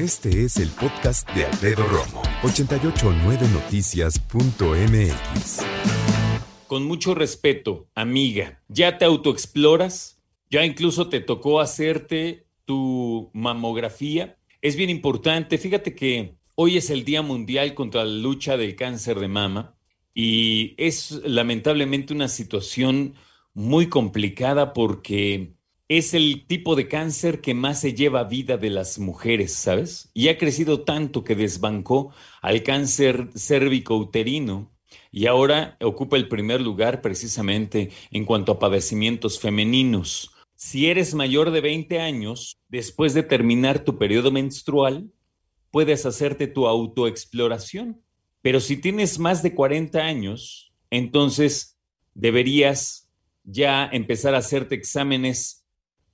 Este es el podcast de Alfredo Romo, 889noticias.mx. Con mucho respeto, amiga, ¿ya te autoexploras? ¿Ya incluso te tocó hacerte tu mamografía? Es bien importante, fíjate que hoy es el Día Mundial contra la lucha del cáncer de mama y es lamentablemente una situación muy complicada porque es el tipo de cáncer que más se lleva vida de las mujeres, ¿sabes? Y ha crecido tanto que desbancó al cáncer cérvico-uterino y ahora ocupa el primer lugar precisamente en cuanto a padecimientos femeninos. Si eres mayor de 20 años, después de terminar tu periodo menstrual, puedes hacerte tu autoexploración. Pero si tienes más de 40 años, entonces deberías ya empezar a hacerte exámenes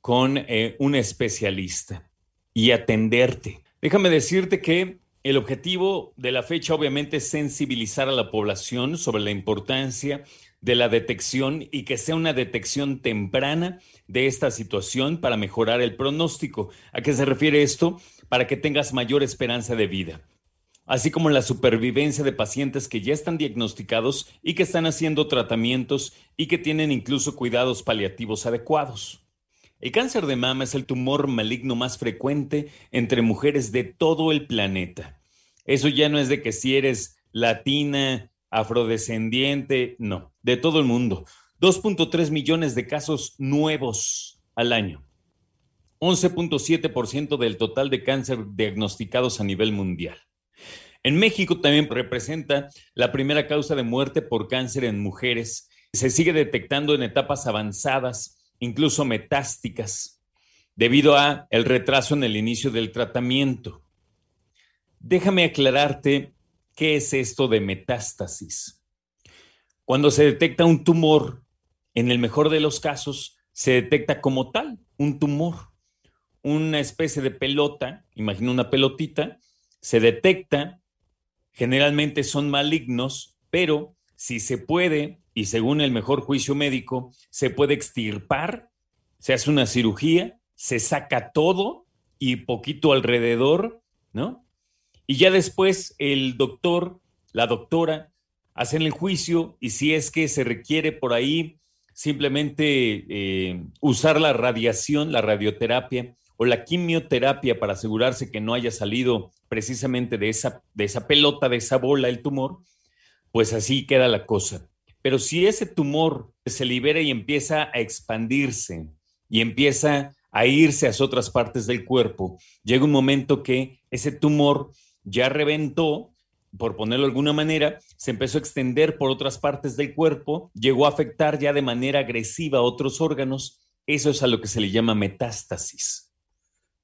con eh, un especialista y atenderte. Déjame decirte que el objetivo de la fecha obviamente es sensibilizar a la población sobre la importancia de la detección y que sea una detección temprana de esta situación para mejorar el pronóstico. ¿A qué se refiere esto? Para que tengas mayor esperanza de vida así como la supervivencia de pacientes que ya están diagnosticados y que están haciendo tratamientos y que tienen incluso cuidados paliativos adecuados. El cáncer de mama es el tumor maligno más frecuente entre mujeres de todo el planeta. Eso ya no es de que si eres latina, afrodescendiente, no, de todo el mundo. 2.3 millones de casos nuevos al año. 11.7% del total de cáncer diagnosticados a nivel mundial. En México también representa la primera causa de muerte por cáncer en mujeres. Se sigue detectando en etapas avanzadas incluso metásticas, debido a el retraso en el inicio del tratamiento. Déjame aclararte qué es esto de metástasis. Cuando se detecta un tumor, en el mejor de los casos, se detecta como tal, un tumor, una especie de pelota, imagina una pelotita, se detecta, generalmente son malignos, pero si se puede y según el mejor juicio médico, se puede extirpar, se hace una cirugía, se saca todo y poquito alrededor, ¿no? Y ya después el doctor, la doctora, hacen el juicio y si es que se requiere por ahí simplemente eh, usar la radiación, la radioterapia o la quimioterapia para asegurarse que no haya salido precisamente de esa, de esa pelota, de esa bola el tumor, pues así queda la cosa. Pero si ese tumor se libera y empieza a expandirse y empieza a irse a otras partes del cuerpo, llega un momento que ese tumor ya reventó, por ponerlo de alguna manera, se empezó a extender por otras partes del cuerpo, llegó a afectar ya de manera agresiva a otros órganos. Eso es a lo que se le llama metástasis.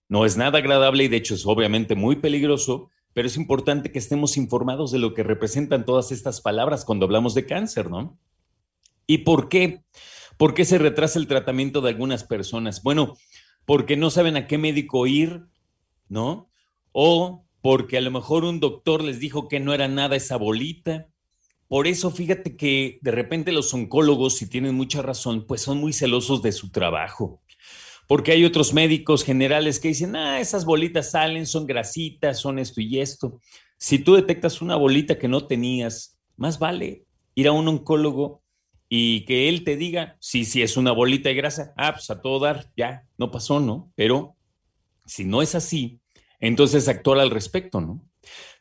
No es nada agradable y de hecho es obviamente muy peligroso, pero es importante que estemos informados de lo que representan todas estas palabras cuando hablamos de cáncer, ¿no? ¿Y por qué? ¿Por qué se retrasa el tratamiento de algunas personas? Bueno, porque no saben a qué médico ir, ¿no? O porque a lo mejor un doctor les dijo que no era nada esa bolita. Por eso fíjate que de repente los oncólogos, si tienen mucha razón, pues son muy celosos de su trabajo porque hay otros médicos generales que dicen, ah, esas bolitas salen, son grasitas, son esto y esto. Si tú detectas una bolita que no tenías, más vale ir a un oncólogo y que él te diga, sí, sí es una bolita de grasa, ah, pues a todo dar, ya, no pasó, ¿no? Pero si no es así, entonces actuar al respecto, ¿no?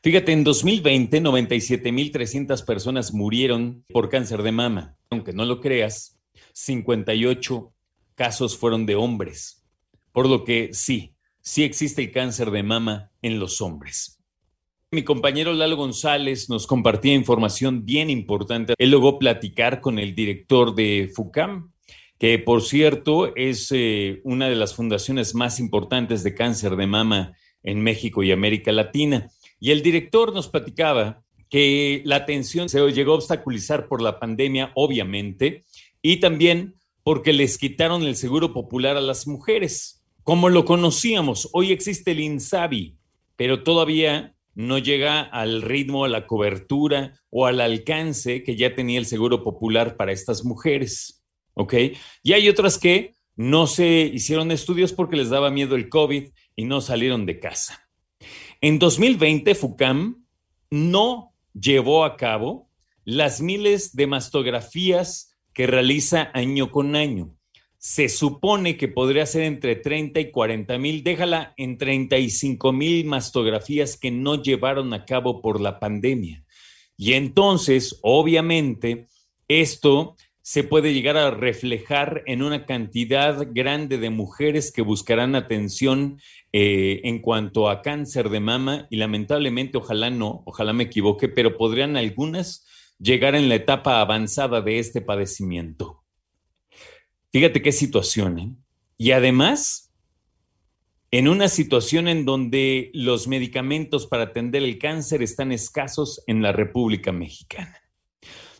Fíjate, en 2020, 97.300 personas murieron por cáncer de mama. Aunque no lo creas, 58 casos fueron de hombres, por lo que sí, sí existe el cáncer de mama en los hombres. Mi compañero Lalo González nos compartía información bien importante. Él logró platicar con el director de FUCAM, que por cierto es eh, una de las fundaciones más importantes de cáncer de mama en México y América Latina. Y el director nos platicaba que la atención se llegó a obstaculizar por la pandemia, obviamente, y también porque les quitaron el seguro popular a las mujeres. Como lo conocíamos, hoy existe el INSABI, pero todavía no llega al ritmo, a la cobertura o al alcance que ya tenía el seguro popular para estas mujeres. ¿Ok? Y hay otras que no se hicieron estudios porque les daba miedo el COVID y no salieron de casa. En 2020, FUCAM no llevó a cabo las miles de mastografías que realiza año con año. Se supone que podría ser entre 30 y 40 mil, déjala en 35 mil mastografías que no llevaron a cabo por la pandemia. Y entonces, obviamente, esto se puede llegar a reflejar en una cantidad grande de mujeres que buscarán atención eh, en cuanto a cáncer de mama y lamentablemente, ojalá no, ojalá me equivoque, pero podrían algunas llegar en la etapa avanzada de este padecimiento. Fíjate qué situación, ¿eh? Y además, en una situación en donde los medicamentos para atender el cáncer están escasos en la República Mexicana.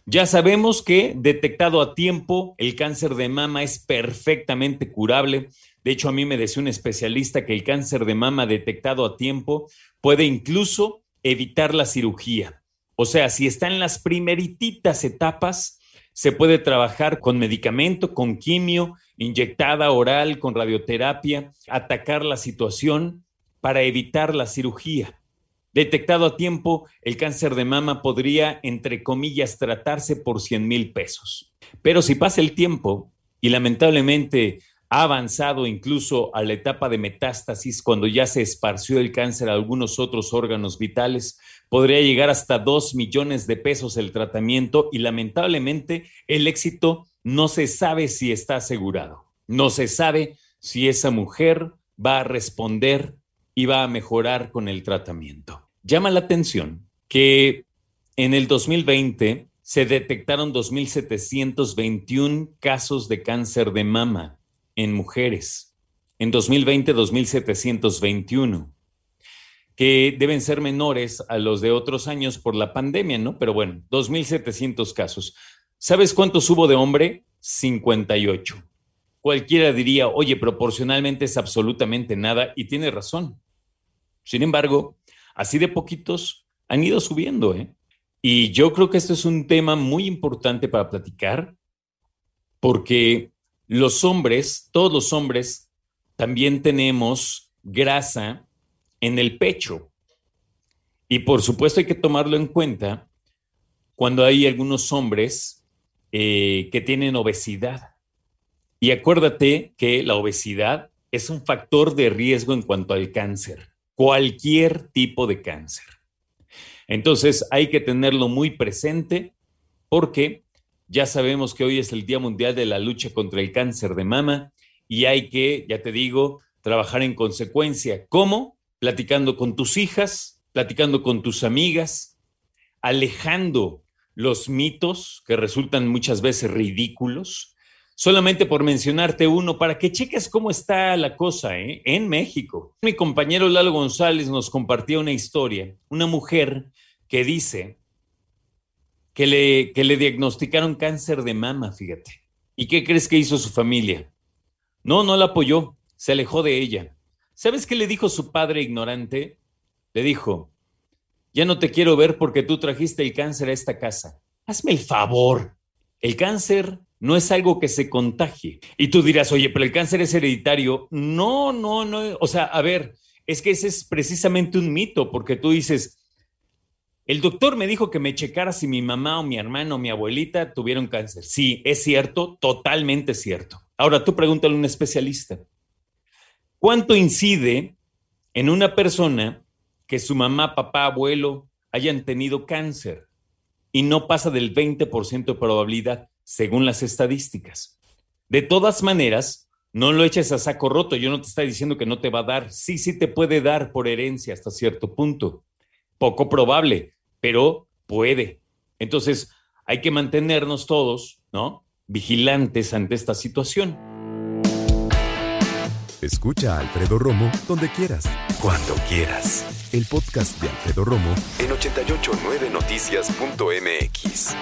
Ya sabemos que detectado a tiempo, el cáncer de mama es perfectamente curable. De hecho, a mí me decía un especialista que el cáncer de mama detectado a tiempo puede incluso evitar la cirugía. O sea, si está en las primerititas etapas, se puede trabajar con medicamento, con quimio, inyectada oral, con radioterapia, atacar la situación para evitar la cirugía. Detectado a tiempo, el cáncer de mama podría, entre comillas, tratarse por 100 mil pesos. Pero si pasa el tiempo y lamentablemente ha avanzado incluso a la etapa de metástasis, cuando ya se esparció el cáncer a algunos otros órganos vitales, podría llegar hasta 2 millones de pesos el tratamiento y lamentablemente el éxito no se sabe si está asegurado. No se sabe si esa mujer va a responder y va a mejorar con el tratamiento. Llama la atención que en el 2020 se detectaron 2.721 casos de cáncer de mama en mujeres. En 2020, 2.721, que deben ser menores a los de otros años por la pandemia, ¿no? Pero bueno, 2.700 casos. ¿Sabes cuántos hubo de hombre? 58. Cualquiera diría, oye, proporcionalmente es absolutamente nada y tiene razón. Sin embargo, así de poquitos han ido subiendo, ¿eh? Y yo creo que esto es un tema muy importante para platicar, porque los hombres, todos los hombres, también tenemos grasa en el pecho. Y por supuesto hay que tomarlo en cuenta cuando hay algunos hombres eh, que tienen obesidad. Y acuérdate que la obesidad es un factor de riesgo en cuanto al cáncer cualquier tipo de cáncer. Entonces hay que tenerlo muy presente porque ya sabemos que hoy es el Día Mundial de la Lucha contra el Cáncer de Mama y hay que, ya te digo, trabajar en consecuencia. ¿Cómo? Platicando con tus hijas, platicando con tus amigas, alejando los mitos que resultan muchas veces ridículos, solamente por mencionarte uno, para que cheques cómo está la cosa ¿eh? en México. Mi compañero Lalo González nos compartió una historia, una mujer que dice que le, que le diagnosticaron cáncer de mama, fíjate. ¿Y qué crees que hizo su familia? No, no la apoyó, se alejó de ella. ¿Sabes qué le dijo su padre ignorante? Le dijo, ya no te quiero ver porque tú trajiste el cáncer a esta casa. Hazme el favor. El cáncer no es algo que se contagie. Y tú dirás, oye, pero el cáncer es hereditario. No, no, no. O sea, a ver, es que ese es precisamente un mito, porque tú dices, el doctor me dijo que me checara si mi mamá o mi hermano o mi abuelita tuvieron cáncer. Sí, es cierto, totalmente cierto. Ahora tú pregúntale a un especialista, ¿cuánto incide en una persona que su mamá, papá, abuelo hayan tenido cáncer? Y no pasa del 20% de probabilidad según las estadísticas. De todas maneras, no lo eches a saco roto. Yo no te estoy diciendo que no te va a dar. Sí, sí te puede dar por herencia hasta cierto punto. Poco probable, pero puede. Entonces, hay que mantenernos todos, ¿no? Vigilantes ante esta situación. Escucha a Alfredo Romo donde quieras, cuando quieras. El podcast de Alfredo Romo en 889noticias.mx.